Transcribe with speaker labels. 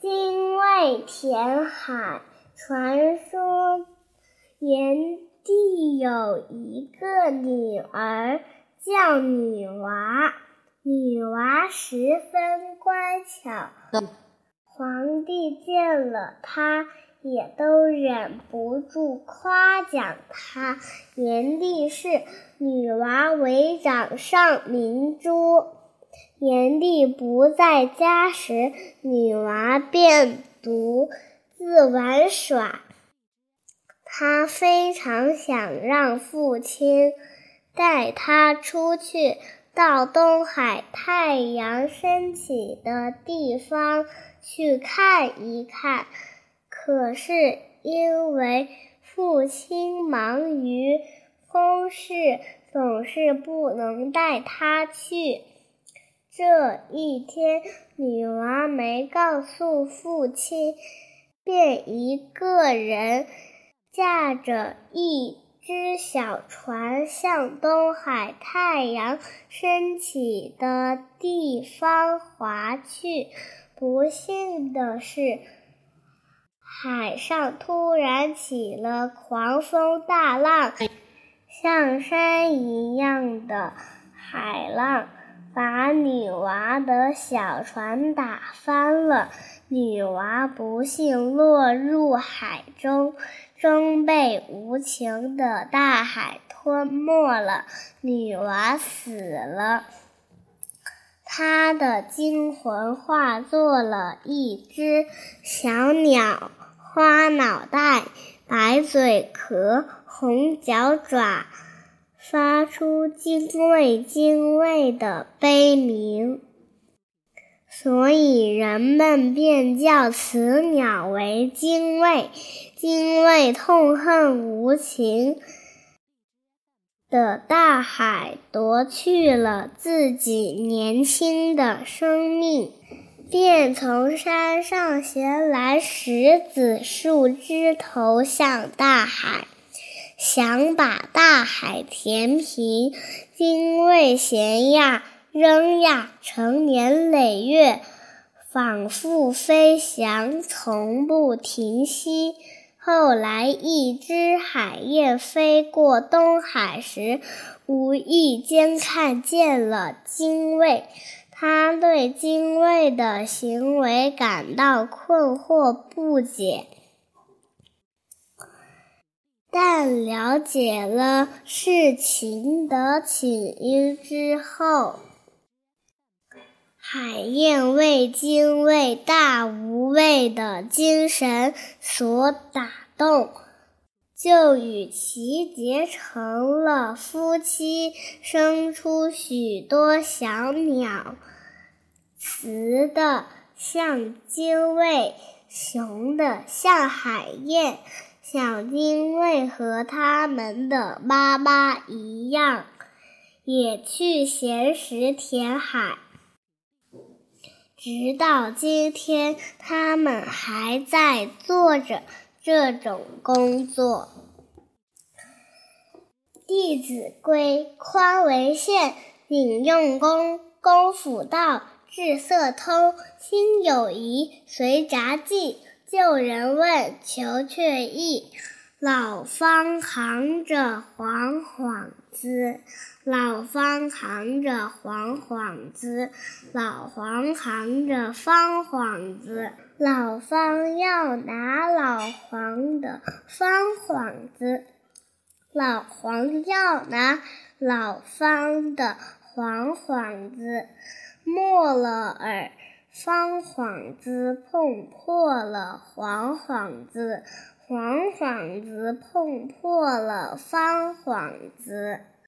Speaker 1: 精卫填海。传说炎帝有一个女儿叫女娃，女娃十分乖巧。皇帝见了她，也都忍不住夸奖她。炎帝视女娃为掌上明珠。炎帝不在家时，女娃便独。自玩耍，他非常想让父亲带他出去，到东海太阳升起的地方去看一看。可是因为父亲忙于公事，总是不能带他去。这一天，女娃没告诉父亲。便一个人驾着一只小船向东海太阳升起的地方划去。不幸的是，海上突然起了狂风大浪，像山一样的海浪把女娃的小船打翻了。女娃不幸落入海中，终被无情的大海吞没了。女娃死了，她的精魂化作了一只小鸟，花脑袋，白嘴壳，红脚爪，发出精卫精卫的悲鸣。所以人们便叫此鸟为精卫。精卫痛恨无情的大海夺去了自己年轻的生命，便从山上衔来石子树枝投向大海，想把大海填平。精卫衔呀。扔呀，成年累月，反复飞翔，从不停息。后来，一只海燕飞过东海时，无意间看见了精卫。他对精卫的行为感到困惑不解，但了解了事情的起因之后。海燕为精卫大无畏的精神所打动，就与其结成了夫妻，生出许多小鸟，雌的像精卫，雄的像海燕。小金卫和他们的妈妈一样，也去衔石填海。直到今天，他们还在做着这种工作。《弟子规》：宽为限，引用功，功夫到，志色通，心有疑，随札记，旧人问，求却意。老方扛着黄幌子，老方扛着黄幌子，老黄扛着方幌子，老方要拿老黄的方幌子，老黄要拿老方的黄幌子，没了耳，方幌子碰破了黄幌子。黄幌子碰破了方幌子。